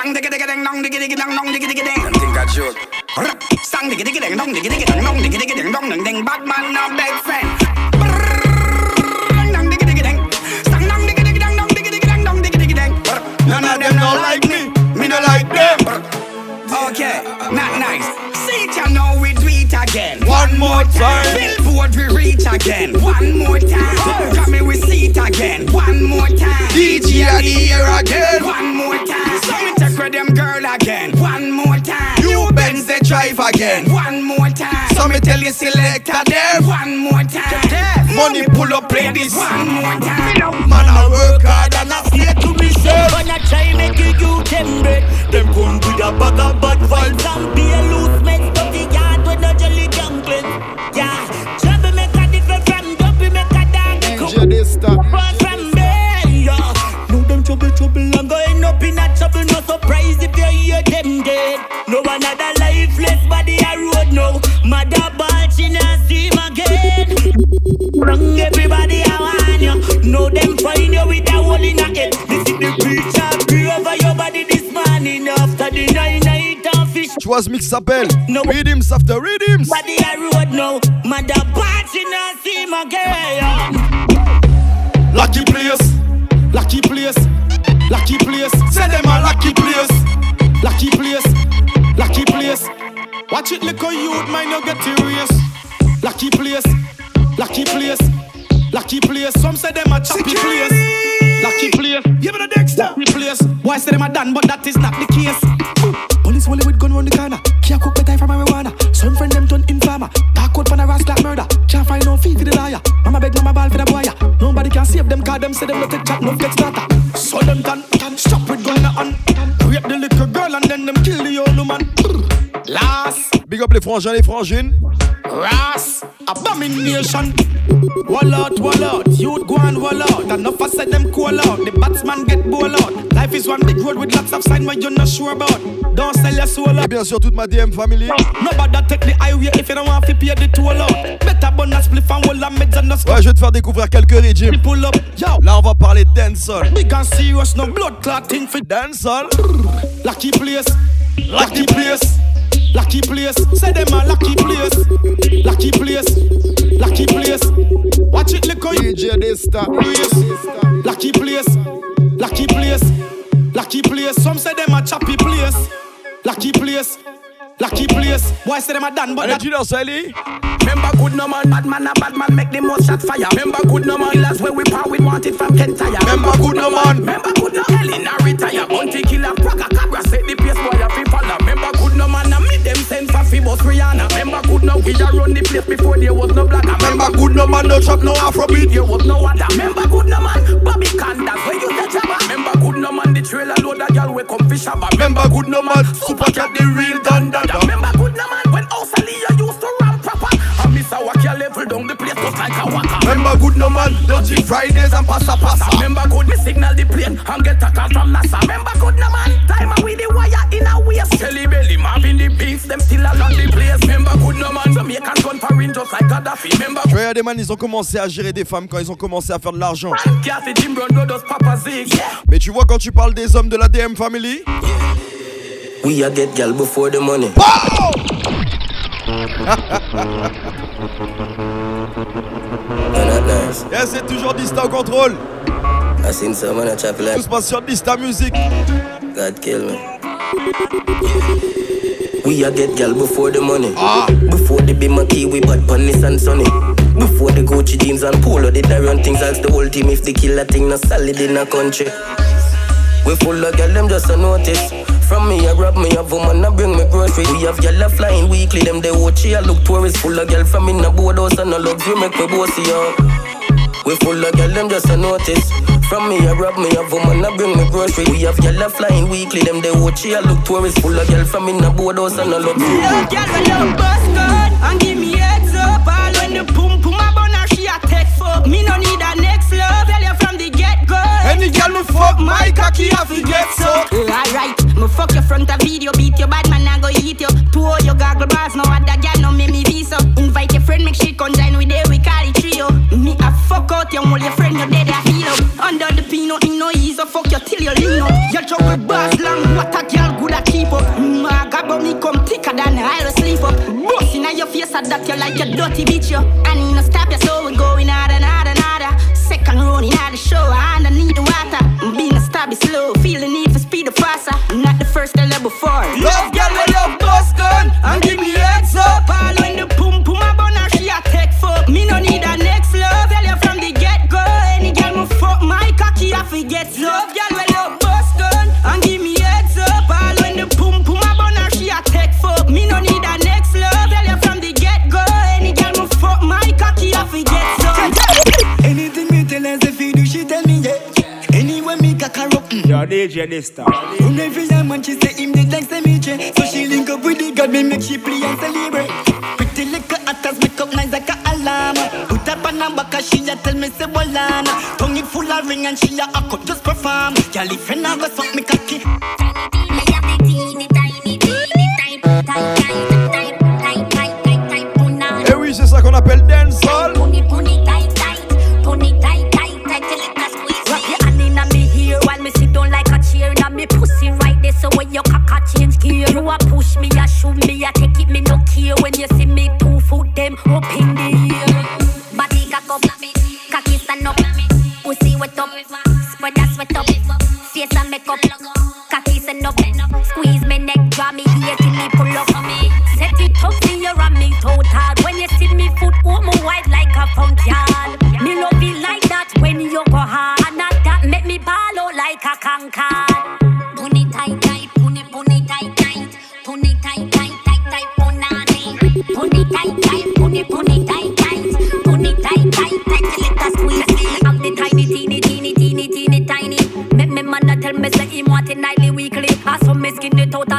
Sang digga digga ding dong digga digga ding dong digga digga ding. Think I joke. Sang digga digga ding dong digga ding dong digga digga ding dong ding ding. Bad man no big friend. Ding dong ding. Sang dong digga digga ding dong digga digga ding dong digga digga ding. None of them don't like me, me no like them. Okay, not nice. See you know we do it again. One more time. Billboard we reach again. One more time. Got me we see it again. One more time. DJ here again. One. So me take with them girl again. One more time. New Benz they drive again. One more time. So me tell you selector them. One more time. Money pull up play this. One more time. Man I work hard and I stay to myself. When I try make you you them bread Them come with a bag of bad vibes And be a loose mess if you hear them dead. No another lifeless body a road no Mother ball she not see him again. Wrong everybody I want you Know them find you with a hole in a head. This is the preacher pray over your body this morning. After the nine night of fish. Tu vois ce mix s'appelle No. Riddims After Riddims. Body a road now. Mother ball she not see him again. Lucky place, lucky place, lucky place. Say them a lucky place, lucky place, lucky place. Watch it, little youth, mind you get serious. Lucky place, lucky place, lucky place. Some say them a choppy place. Lucky place, give it a Dexter. Lucky place. Boy say them a done, but that is not the case. Police only with gun round the corner. Can't cook better from marijuana. Some friend them turn informer. Dark out pan a ras like murder. Can't find no fee for the liar. Mama beg mama ball for the boy. Nobody can save them cause them say them not take chat, no get starter. Big up les frangins, les frangines. ras, abomination. Wall out, wall out, youth go and wall out. Enough I said them call out, the batsman get ball out. Life is one big road with lots of sign where you're not sure about. Don't sell your soul Et bien sûr, toute ma DM family. Nobody take the highway if you don't want to pay the toll out. Better spliff and a meds and no Ouais, je vais te faire découvrir quelques rythmes. pull up. Yo, Là, on va parler dancehall. big and serious, no blood clotting for Dancehall. lucky place, lucky place, lucky place. Say them a lucky place, lucky place, lucky place. Watch it, look you DJ Dysta. lucky place, lucky place, lucky place. Some say them a choppy place, lucky place, lucky place. Boy say them a done, but that tu danses, Ali. Remember good no man, bad man, a bad man make the most shot fire. Remember good no man, killers where we power we want it from Kentire. Remember good no man. Remember good no Elena good no we a run the place before there was no black. Remember good no man, no chop no Afrobeat. There was no other. Remember good no man, Bobby Candas where you the jabba. Remember good no man, the trailer load a girl we come fish shabba. Remember good no man, super cat the real Don Dada. Remember good no man, when Australia used to run proper. And Miss Awaki level down the place just like a waka. Remember good no man, dirty Fridays and passa passa. Remember good me signal the plane and get a call from NASA. Remember good no man, time with the wire in a waist. Kelly belly, Marvin the beats, them still along the place. A des man, ils ont commencé à gérer des femmes quand ils ont commencé à faire de l'argent. Mais tu vois, quand tu parles des hommes de la DM family, We a get gal before the money. Yeah, c'est toujours Dista au contrôle. I seen someone a chop Tout se passe sur Dista Music. God kill me. We a get gal before the money. Ah. Before the Bima we bad Panis and Sunny. Before the Gucci jeans and Polo, did I run things as the whole team if the killer thing not solid in a country. We full of gal, them just a notice. From me, I grab me a woman, I bring me groceries. We have gal a flying weekly, them they watch I look tourist. Full of gal from in a boardhouse and a luxury make me bossy, yo. We full of gal, them just a notice. From me, I rob me a woman, I bring me groceries. We have gal a flying weekly, them they watch I look tourist. Full of gal from in a boardhouse and a luxury. Love girl when you bust and give me heads up. All when the pum a bun and she a take fuck. Me no need any girl me fuck, my cocky I to get sucked. Uh, alright, me fuck your front of video, beat your bad man, I go eat you. Two all your goggle bars, no other girl, no make me visa. Invite your friend, make shit conjoin with them, we call it trio. Me a fuck out your all your friend, your dead, I feel up. Under the pino, in no ease, so fuck you till you lean up. Your trouble bars long, what a girl good at keep up. My gabba me come thicker than I sleep up. Boss in your face, I that you like your dirty bitch, yo. I need no stop you, so before. Love girl, we love bust gun and give me heads up. All when the pum pum a bun she a take fuck. Me no need a next love. Tell you from the get go. Any girl me fuck my cocky, I forget love. Girl, we love bust gun and give me heads up. All when the pum pum a bun she a take fuck. Me no need a next love. Tell you from the get go. Any girl me fuck my cocky, I forget love. Anything me tell her if you do, she tell me yeah. Anyway, me cock her up. Mm. Yo, DJ this time. From every time when she say me, che. So she link up with the God, me make she play and celebrate. Pretty little actors make up nice like a alarm. Put up a number cause she a tell me say bolana. Tongue it full of ring and she a a cut just perform. Girl, if you never suck me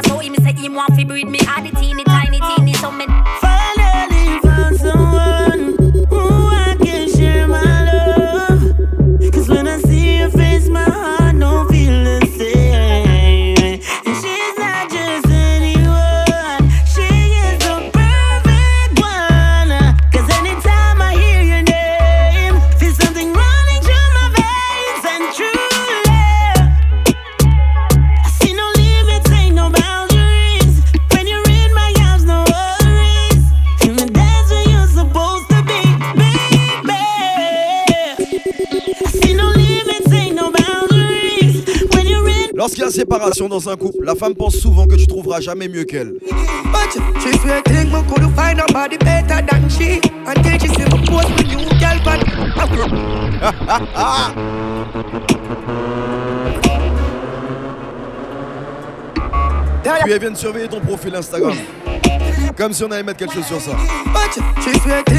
I him say him want fi breed me. I the teeny, séparation dans un couple, la femme pense souvent que tu trouveras jamais mieux qu'elle. But she swear think me could find nobody better than she. Until she see me post with new girl, but Puis elle vient de surveiller ton profil Instagram. Comme si on allait mettre quelque chose sur ça. But she think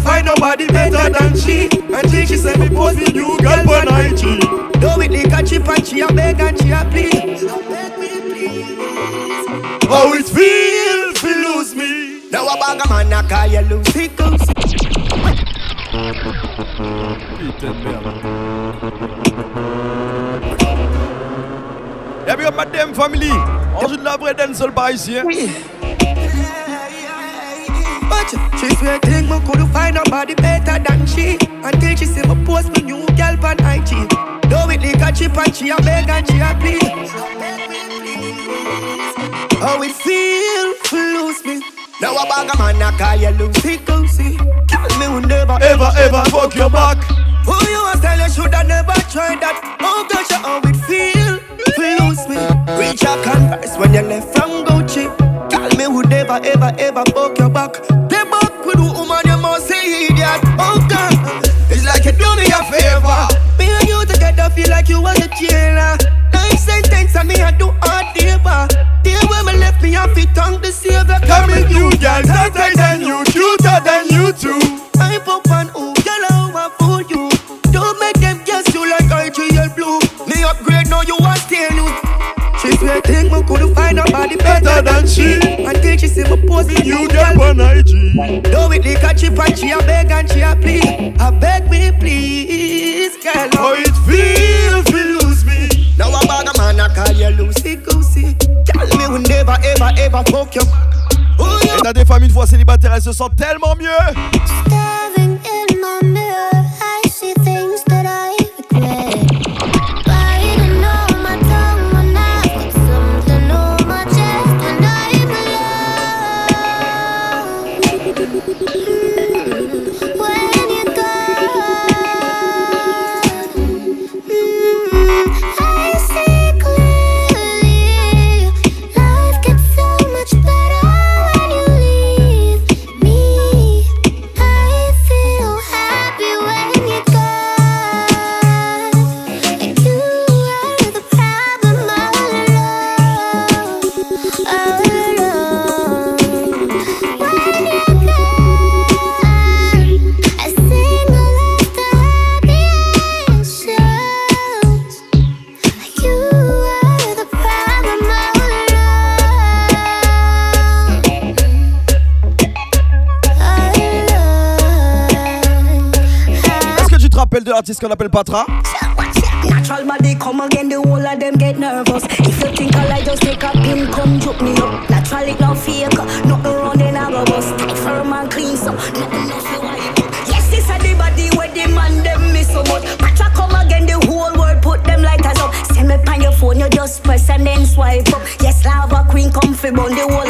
find nobody better than she. Until she see me post with new girl, but I cheat. Do it like a chip and she a beg and she a plead. How it feel lose me? Now a bag of man a call you lose it goes. Putain de merde. Y'a bien ma damn family. On joue de la vraie dancehall par ici. Hein. But she swear think me could find nobody better than she. Until she see me post with new girl on IG. Do it like a chip and she a beg and she a plead. How it feel to lose me? Now a bag of man a call you lose it go see. Tell me we never Ever, ever fuck your back. Who you a tell you shoulda never tried that? Oh gosh, how it feel to lose me? Reach a converse when you left from Gucci. Tell me who never ever ever fuck your back she. Until she see me post with You you girl girl. on IG. Do it like a chip and she a beg and she a plead. I beg me please, girl. How it feel lose me? Now a bag of man a call you Lucy Goosey. Tell me we never ever ever fuck you. Oh Et t'as des femmes une fois célibataires, elles se sentent tellement mieux. Appelle Patra. Natural body come again, the whole of them get nervous. If you think I like just take a pin, come juke me up. Natural it not fake, nothing then I go bust. Tight firm and clean, so nothing no feel wipe Yes, this a body where the man them miss so much. Patra come again, the whole world put them lighters up. Send me on your phone, you just press and then swipe up. Yes, lava queen come fi burn the whole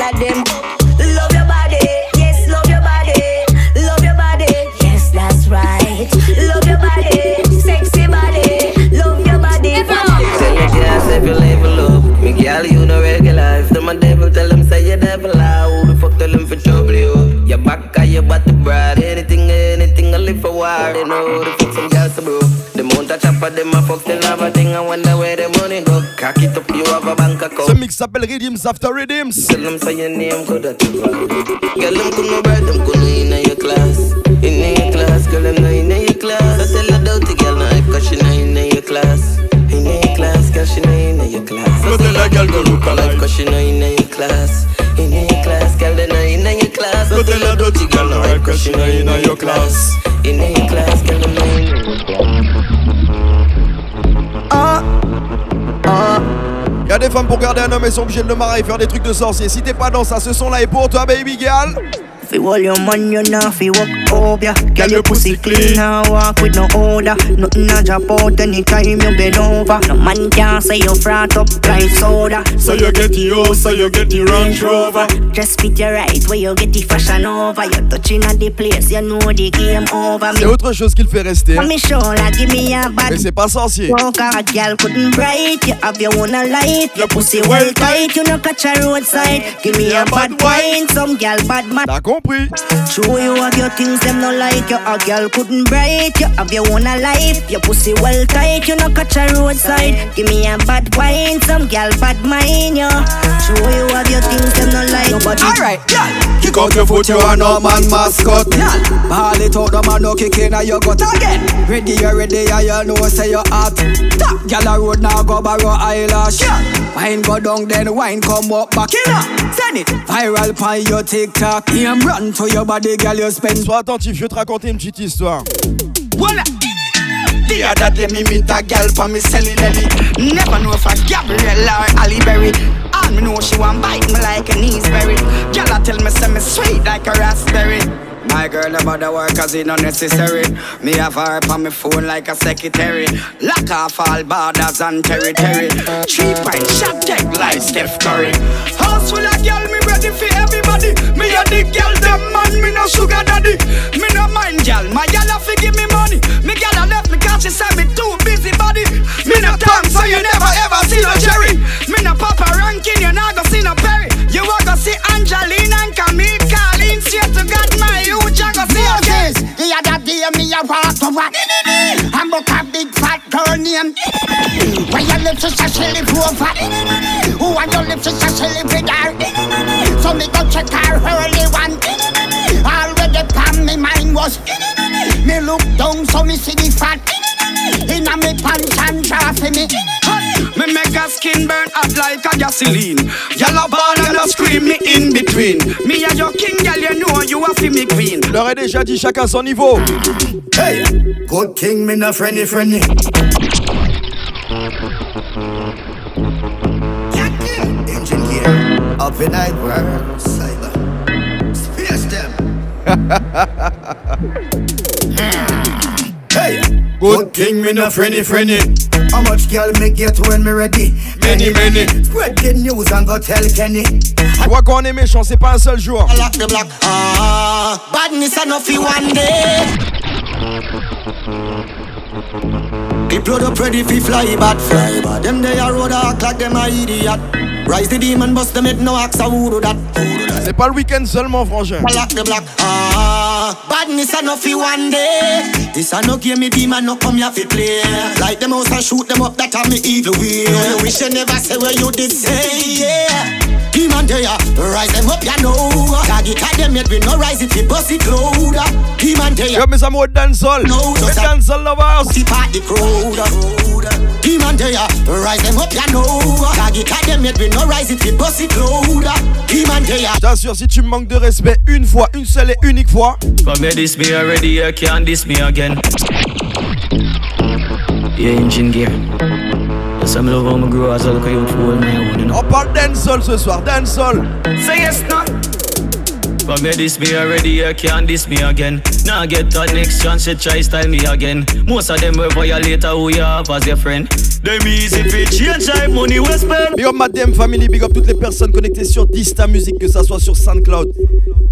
fuck still have a thing. I wonder where the money go. Cock it up, you have a bank Ce account. mix s'appelle Riddims After Riddims. Tell them say your name could have Girl, them could no bread, them no in your class. In your class, girl, them no in your class. I tell her dirty girl, no hype, cause she no in your class. In your class, girl, she no in your class. I tell her girl, go look alive, cause she no in your class. In your class, girl, they no in your class. I tell her dirty girl, no hype, cause she no in your class. In your class, girl, them no in your class. Des femmes pour garder un homme, elles sont obligées de le marrer et faire des trucs de sorcier. Si t'es pas dans ça, ce son là est pour toi, baby girl. Fi hold your man, you know fi walk up ya. Girl, your pussy clean, now walk with no odor. Nothing a drop out anytime you bend over. No man can say you frat up like soda. So you get the house, so you get the Range Rover. Just fit your right where you get the fashion over. You touching at the place, you know the game over. C'est autre chose qu'il fait rester. hein. On me give me a bad Mais c'est pas sorcier. Walk a girl couldn't bright. You have your own light. Your pussy well tight. You no catch a roadside. Give me a bad wine. Some girl bad man. T'as compris? Show you have your things them no like you. A girl couldn't bright. You have your own life. Your pussy well tight. You no catch a roadside. Give me a bad wine. Some girl bad mind you. Show you have your things them no like. Nobody. Alright, girl. Kick out your foot, you are no man mascot. Girl, ball it out, the man no kick in your gut again. Ready, you ready, yeah, you know say you hot. Top, girl a road now go borrow eyelash. Girl, wine go down, then wine come up back in Send it viral on your TikTok. Him run to your body, girl, you spend. Sois attentif, je vais te raconter une petite histoire. Voilà. The other day me meet a girl for me selling. Never know if a Gabrielle or Ali Berry. All me know she want bite me like a Neesberry. Girl I tell me say me sweet like a raspberry. My girl about the work cause it unnecessary. Me have her on my phone like a secretary. Lock off all borders and territory. Cheap and shot take like Steph Curry. House full of girl, me ready for everybody. Me a the girl, them man, me no sugar daddy. Me no mind girl, my girl have to give me money. Me girl a left me cause she said me too busy body. Me no time so you never ever see no Jerry. Me no Papa Rankin, you not go see no Perry. You a go see Angelina and Camille Collins. Straight to God, my you just go see okay. The other day me a walk to walk I'm book a big fat girl named Where you live to she live over Who want you live to she live with her So me go check her early one. Already pan me mind was Me look down so me see the fat. Inna me pants and draw for me Me make a skin burn hot like a gasoline. Yellow ball and a scream me in between. Me a your king, girl, you know you a fi me queen. Leur ai déjà dit chacun son niveau. Hey, good king me no friendly friendly Engine gear Up in night work Cyber Space them Hey, good king me no friendly friendly How much girl me get when me ready? Many, many. Spread the news and go tell Kenny quand on est méchant, c'est pas un seul jour. I like the black Ah, badness enough one day People up ready fi fly bad, fly bad. Them they a road act like them a idiot. Rise the demon, bust them it no axe a who do that. Who do that? C'est pas le week-end seulement, frangin. Like the black. Ah, badness enough for one day. This a no game, me demon no come here fi play. Like them house and shoot them up, that a me evil way. You wish you never say what you did say, yeah. Demon there, rise them up, ya know. Tag it at them, yet we no rise it, we bust it loud. Demon there. Yo, mes amours de dancehall. No, just a- dancehall lovers. See party crowd. Demon there, rise them up, ya know. Tag it at them, yet we no rise it, we it t'assure, si tu me manques de respect une fois, une seule et unique fois, Come here, this me already, you can't diss me again. Yeah, engine gear. Some love how me grow as I look at you for my own. On parle dancehall ce soir, dancehall. Say yes, no. But me this me already, you can't diss me again. Now get that next chance, you try style me again. Most of them will violate who you have as your friend. Them easy fi change time, money we spend. Big up Madame Family, big up toutes les personnes connectées sur Dista Music, que ça soit sur SoundCloud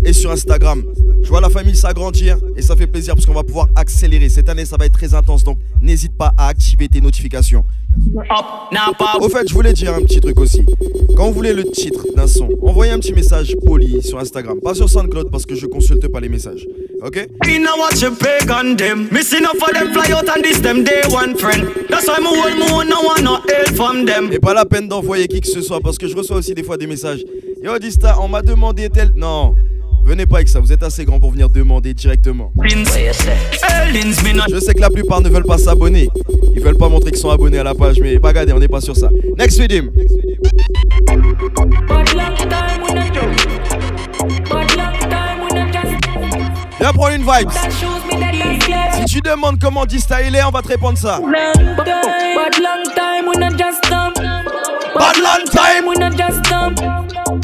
et sur Instagram. Je vois la famille s'agrandir et ça fait plaisir parce qu'on va pouvoir accélérer. Cette année, ça va être très intense, donc n'hésite pas à activer tes notifications. Au fait, je voulais dire un petit truc aussi. Quand vous voulez le titre d'un son, envoyez un petit message poli sur Instagram, pas sur SoundCloud parce que je consulte pas les messages. Ok? Me now watch you peg on them. Missing up for them fly out and this them day one friend. That's why me hold me one no one no help from them. Et pas la peine d'envoyer qui que ce soit parce que je reçois aussi des fois des messages. Yo Dista, on m'a demandé tel. Non, venez pas avec ça, vous êtes assez grand pour venir demander directement. Je sais que la plupart ne veulent pas s'abonner. Ils veulent pas montrer qu'ils sont abonnés à la page, mais pas on n'est pas sur ça. Next with him. Viens prendre une vibe. Si tu demandes comment est, on va te répondre ça. But long time we not just dumb. Bad long time we not just dumb.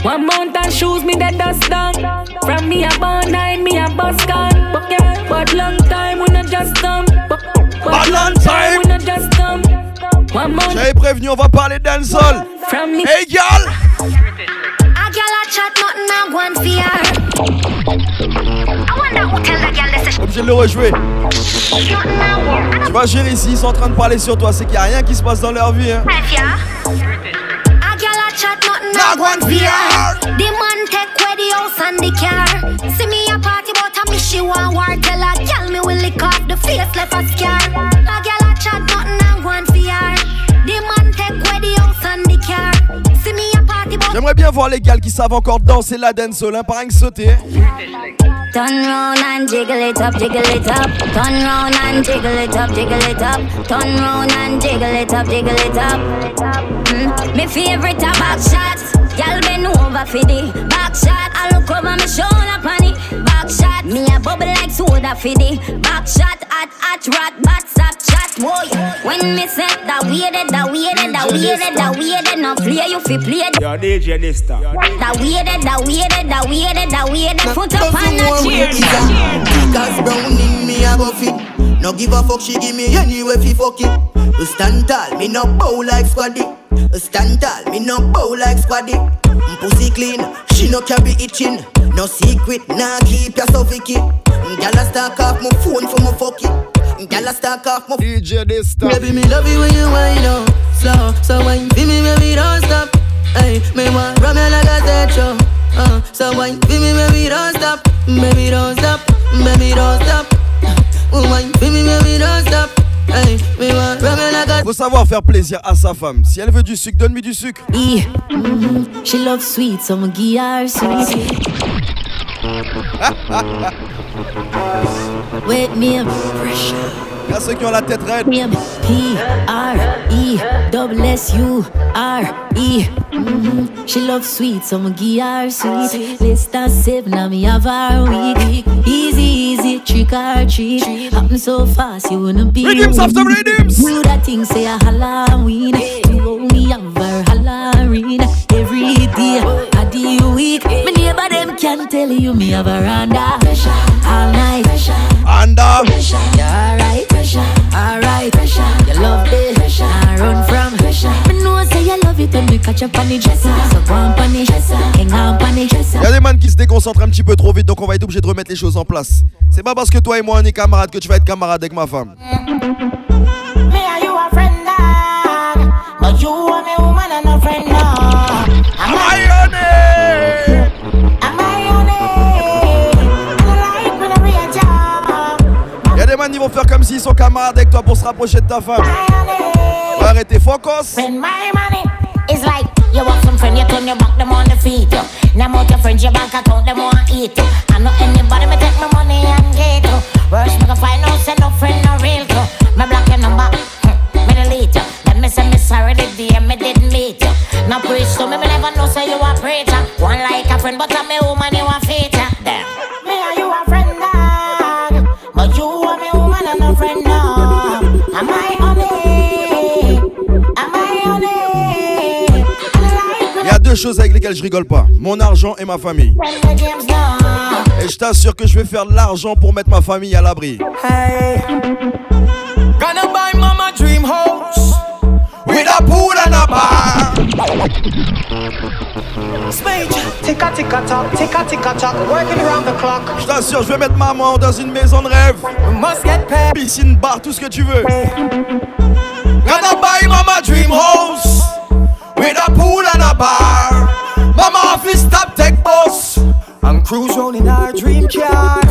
One mountain shoes me that dust down. From me a born nine, me a bus gun. But but long time we not just dumb. Bad long time we not just dumb. J'avais prévenu, on va parler dancehall. From me. Hey girl. Obligé de le rejouer. nothing a war. Tu vois, chérie, ici, ils sont en train de parler sur toi, c'est qu'il n'y a rien qui se passe dans leur vie. Hein. If ya. A gal a chat nothing a go on fear. The man take away the house and the car. See me a party but a me she want war. Tell a gal me will lick off the face left a scar. J'aimerais bien voir les gars qui savent encore danser la dancehall, hein, que sauter. Turn round and jiggle it up, jiggle it up. Turn round and jiggle it up, jiggle it up. Turn round and jiggle it up, jiggle it up. Mm. Me favorite a back shot. Y'all bend over for the back shot. I look over me shoulder it. Back shot. Me a bubble like soda for the back shot. Hot, hot, rat, bat, stop chat. Boy, when me set that weird, that weird, that weird, that weird, no play you fi play. Yo, DJ Dysta. That weird, that weird, that weird, that weird. Foot up on the chair. Cause brown in me a go fit No give a fuck, she give me anyway fi fuck it Stand tall, me no bow like squaddy Stand tall, me no bow like squaddy Mm, Pussy clean, she no carry itching No secret, nah keep ya so vicky Mm, Gyal a stack off my phone for my fuck it Gyal a stack off my DJ Dista. Baby, me love you when you wind up slow. So wine for me, baby, don't stop. Hey, me want rum you like a dead show. Uh, so wine for me, baby, don't stop. Baby, don't stop. Baby, don't stop. Wine for me, baby, don't stop. Hey, me want rum you like a Faut savoir faire plaisir à sa femme. Si elle veut du sucre, donne-lui du sucre. Yeah. Mhm. She loves sweet, so I'ma give her sweet. Me pressure. A ceux qui ont la tête raide. Me up, P R E double S U R E. Mhm. She loves sweet, so I'ma give her sweet. List and seven, now me have her week. Easy, easy, trick or treat. Happen so fast, you wanna be. Rhythms after me. rhythms. Do that thing, say a Halloween. You me have her Halloween. Every day, of the week. My neighbor them can tell you me have a randa. All night. Anda. You alright? Alright. You love it. I run from. Me know say you love it when me catch up on the dresser. So go on on it. Hang on on it. Il y a des man qui se déconcentrent un petit peu trop vite, donc on va être obligé de remettre les choses en place. C'est pas parce que toi et moi on est camarades que tu vas être camarade avec ma femme. Sont camarades avec toi pour se rapprocher de ta femme. Arrêtez, focus. Spend my money. It's like you want some friend, you turn your back, them on the feet. You. Now out your friends, your bank account, them want eat you. I'm not anybody, me take my money and get you. Worst me can find out, say no friend, no real you. Me block your number, me delete you. Then me say me sorry the day me didn't meet you. Now preach to me, me never know say you a preacher. One like a friend, but I'm a woman, you a feature. Choses avec lesquelles je rigole pas mon argent et ma famille. Et je t'assure que je vais faire de l'argent pour mettre ma famille à l'abri. Hey. Gonna buy mama dream house? With a pool and a bar. Ticka ticka tock, ticka ticka tock, working around the clock. Je t'assure, je vais mettre maman dans une maison de rêve. We must get paid. Piscine, bar, tout ce que tu veux. Gonna buy mama dream house? With a pool and a bar. Cruise round in our dream car.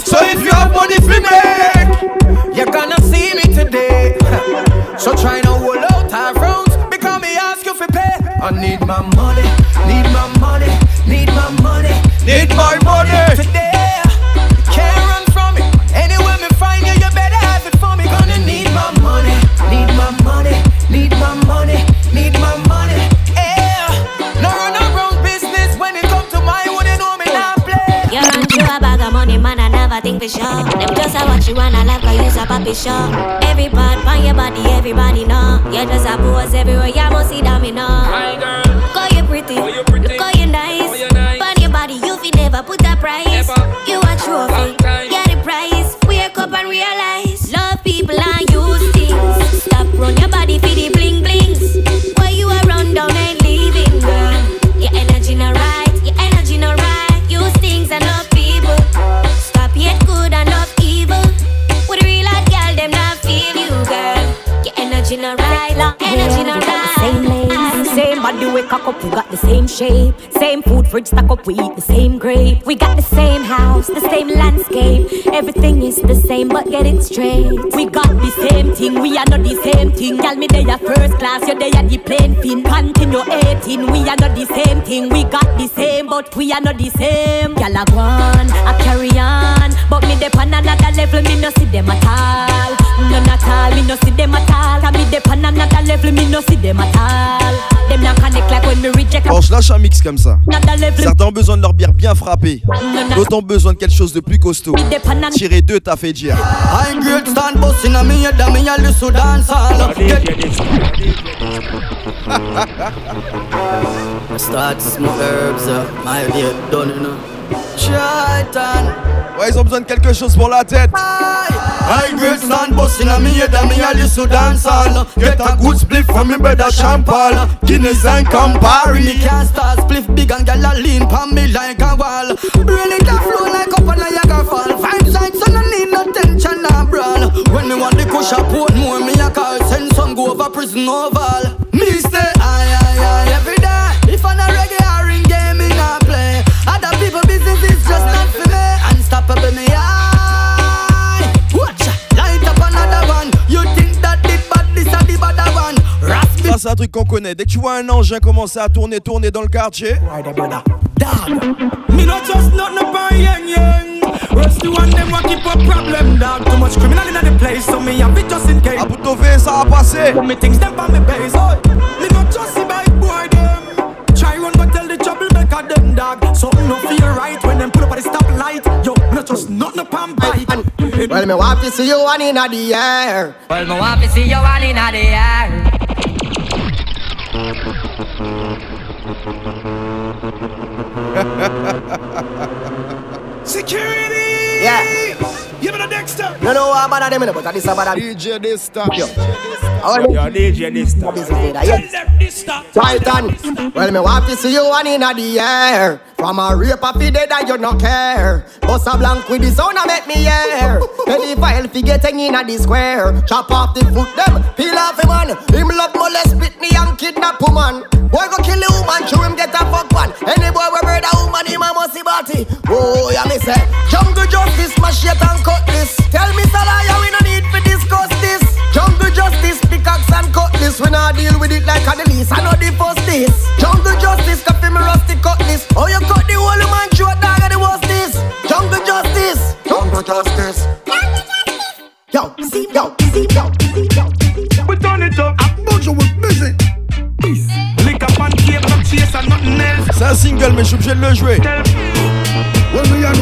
So if you have money for make, you're gonna see me today. so try to hold out our roads because me ask you for pay. I need my money, need my money, need my money, need my money you wanna laugh, cause you's a puppy show. Every part on your body, everybody know. You just a pose everywhere, you must see that me know. Hi girl, Call you pretty, Call you pretty. look how you nice. You nice. On your body, you fi never put a price. Never. You a trophy, cock up, we got the same shape. Same food fridge stack up, we eat the same grape. We got the same house, the same landscape. Everything is the same, but get it straight. We got the same thing, we are not the same thing. Girl, me they are first class, you they are the plane fin. Continue 18, we are not the same thing. We got the same, but we are not the same. Girl, I go on, I carry on, but me dey on another level, me no see them at all. None at all, me no see them at all. Can me dey on another level, me no see them at all. Them not connect like when me reject a Quand je lâche un mix comme ça, another level. certains ont besoin de leur bière bien frappée. D'autres ont besoin de quelque chose de plus costaud. Me dey on an- Tirer deux, t'as fait dire. I great stand bus in a me head, and me a listen dance all. Start smoke herbs, uh, my dear, done you know. Shaitan. Ouais, ils ont besoin de quelque chose pour la tête. I great stand bus in a me head, and me a listen dance all. Get a good split from me brother Champal. Guinness and Campari. Me can't start split big and gyal a lean pon me like a wall. Brain it a flow like up on a Niagara fall. Five sides so no need no tension or brawl. When me want the kush a Portmore, me a call send some go over prison oval. Me stay Unstoppable me high. Watch, light up another one. You think that the bad this a the bad one? Rasp Ça, c'est un truc qu'on connaît. Dès que tu vois un engin commencer à tourner, tourner dans le quartier, Me not just nothing about yang yang. Rest the one them want keep a problem, dog. Too much criminal in the place, so me have it just in case. à bout de sauver, ça va passer. Put me things them on me base. Me not just see by boy them. Try run but tell the troublemaker them dog. Something no feel right just nothing upon bite. Well, me want to see you one in the air. Well, me want to see you one in the air. Security. Yeah. Give me the Dexter. You know what about them, but this about them. DJ this time. All Yo, DJ this time. busy say. Titan. Well, me want to see you one in the air. From a rape of the dead that you no care. Bust a blank with the sound and make me hear. Any file fi getting in a the square. Chop off the foot them, peel off him man. Him love molest Britney and kidnap woman. Boy go kill a woman, show him get a fuck one. Any boy we murder woman, him a must see body. Oh, yeah me say, jungle justice, this. Jungle justice, coffee me rusty cutlass. Oh, you cut the whole man throat, dog, and the worst this. Jungle justice, jungle justice. Yo, see, yo, see, yo, see, yo. We turn it up. I bunch with busy. Lick up chase and nothing else. C'est un single, mais je suis obligé de le jouer.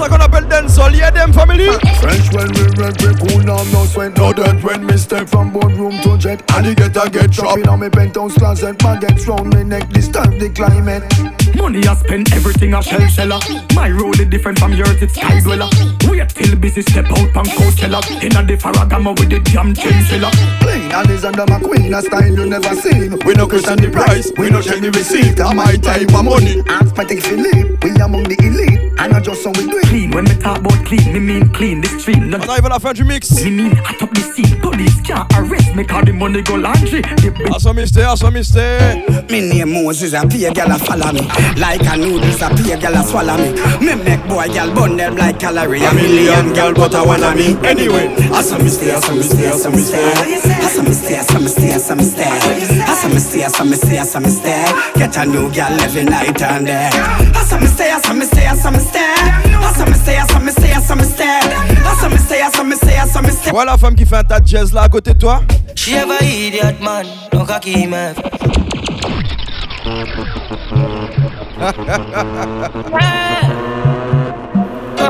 C'est ça qu'on appelle dancehall, yeah them family. French when we rent, we cool now, no sweat, no dirt. When me step from boardroom to jet, and the get a get drop. In me penthouse closet, my get round me neck, disturb the climate. Money I spend everything a shell seller. My road is different from yours, it's sky dweller. Wait till busy step out from Coachella. Inna the Ferragamo with the jam chinchilla. Clean and is under my queen, a style you never seen. We no question the price, we no check the receipt. I'm my type of money. Patek Philippe, we among the elite. And I just so we do it. Clean, when me talk about clean, me mean clean. The stream, On arrive à la fin du mix. Me mean hot up the scene. Police can't arrest me cause the money go laundry. The big Asso mystère, asso mystère. Me name Moses, a pay gal a follow me. Like a noodles, a pay gal a swallow me. Me make boy gal burn them like calorie. A million gal, but I wanna me. Anyway, I saw me stay, I saw me stay, I saw me stay. I saw me stay, I saw me stay, I saw me stay. I saw me stay, I saw me stay, I saw me stay. Get a new gal every night and day. I saw me stay, I saw me stay, I saw me stay. I saw me stay, I saw me stay, I saw me stay. I saw me stay, I saw me stay, I saw me stay. Voilà la femme qui fait un tas de jazz là à côté de toi. She have a idiot man, no cocky man.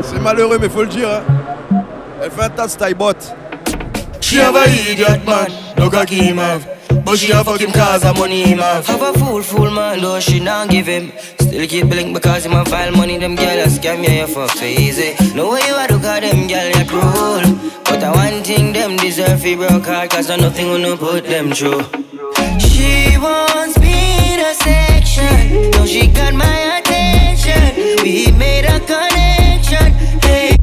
C'est malheureux mais faut le dire. Hein. Elle fait un tas de style bot. She have a idiot man, no cocky him have. But she a fuck him cause of money him have. Have a fool, fool man, though she not give him. Still keep blink because him a file money, them gyal a scam, yeah, you fuck so easy. No way you a do cause them gyal you cruel. But I one thing them deserve fi broke heart cause I nothing gonna put them through. She wants me to section, now she got my attention. We made a connection, hey.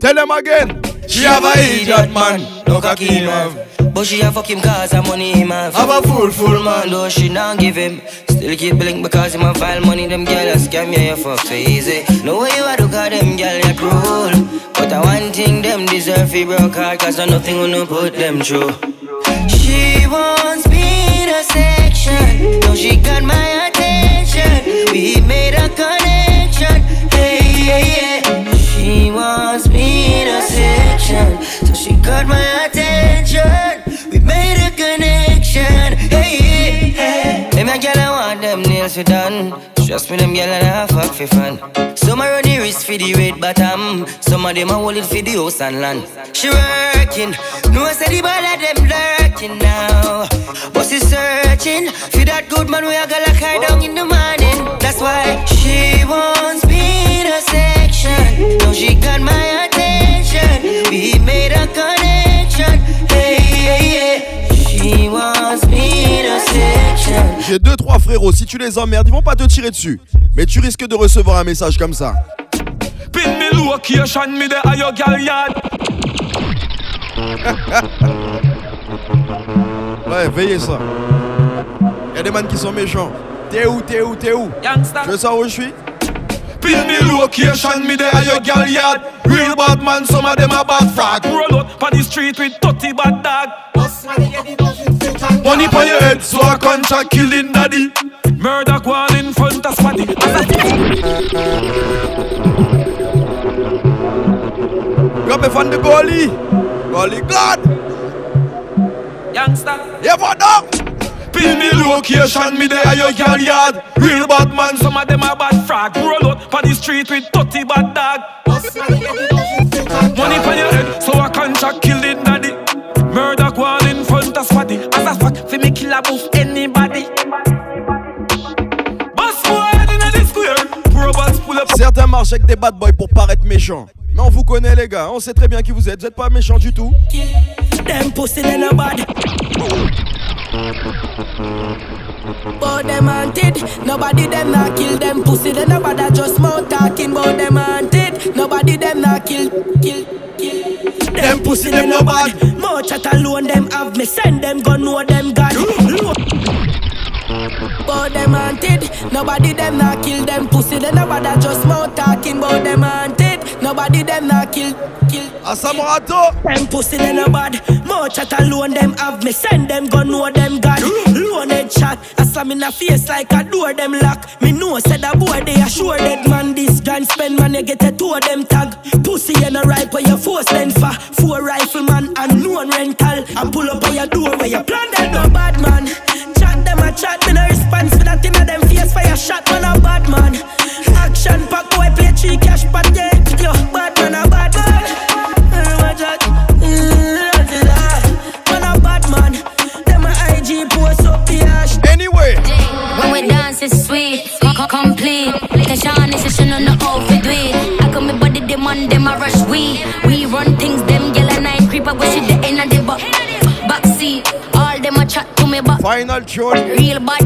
Tell them again. She have a idiot man, no cocky him have. But she a fuck him cause her money him have. Have a fool, fool man, though she not give him. Still keep blink because him a file money, them gyal a scam, yeah, you fuck so easy. No way you a do cause them gyal you cruel. But I one thing them deserve fi broke heart cause I nothing gonna put them through. She wants me in a section, now she got my attention. We made a connection, hey, yeah, yeah. Wants me to section, so she got my attention. A gyal I want them nails fi done. Trust me, them gyal and a fuck fi fun. Some a run the wrist fi the red bottom. Some of them a hold it fi the house and land. She working, no I say the ball of them lurking now. But she searching for that good man we a go like her down in the morning. That's why she wants me to section. Now she got my attention. We made a connection. Hey, hey, hey. J'ai deux trois frérots, si tu les emmerdes, ils vont pas te tirer dessus. Mais tu risques de recevoir un message comme ça. Ouais, veillez ça. Y'a des man qui sont méchants. T'es où, t'es où, t'es où? Je veux savoir où je suis? Pin me location, me there your gal yard. Real bad man, some of them a bad frag. Roll out on the street with 30 bad dog. Money for your head, so I contract killing daddy. Murder one in front of squaddy. Grab me from the goalie. Goalie God. Youngster. Yeah, what up? Pin me location, me there your gal yard. Real bad man, some of them a bad frag. Roll out on the street with 30 bad dog. Money for your head, so I contract killing daddy. Murder one in front of squaddy. As a fuck, fi me kill a boof anybody. Boss boy in the square. Robots pull up. Certains marchent avec des bad boys pour paraître méchants. Mais on vous connaît les gars, on sait très bien qui vous êtes, vous êtes pas méchants du tout. Them pussy they no bad. But them haunted. Nobody them not kill them pussy. They no bad. I just mouth talking about them haunted. Nobody them not kill, kill, kill. Them pussy they no bad. More chat alone them have me send them go know them God. But them haunted. Nobody them not kill them pussy. They no bad. Just mouth talking about them haunted. Nobody them not kill, kill. Asamorato. Them pussy they no bad. More chat alone them have me send them go know them God. Lone head shot. Asa me a face like a door them lock. Me know said a boy they assure dead man this gun spend man you get a two of them tag. Pussy and a ripe where you force then for four rifleman and no rental. And pull up on your door where you plan that no bad man. Chat them a chat me no response for that in a them back. Final. Real bad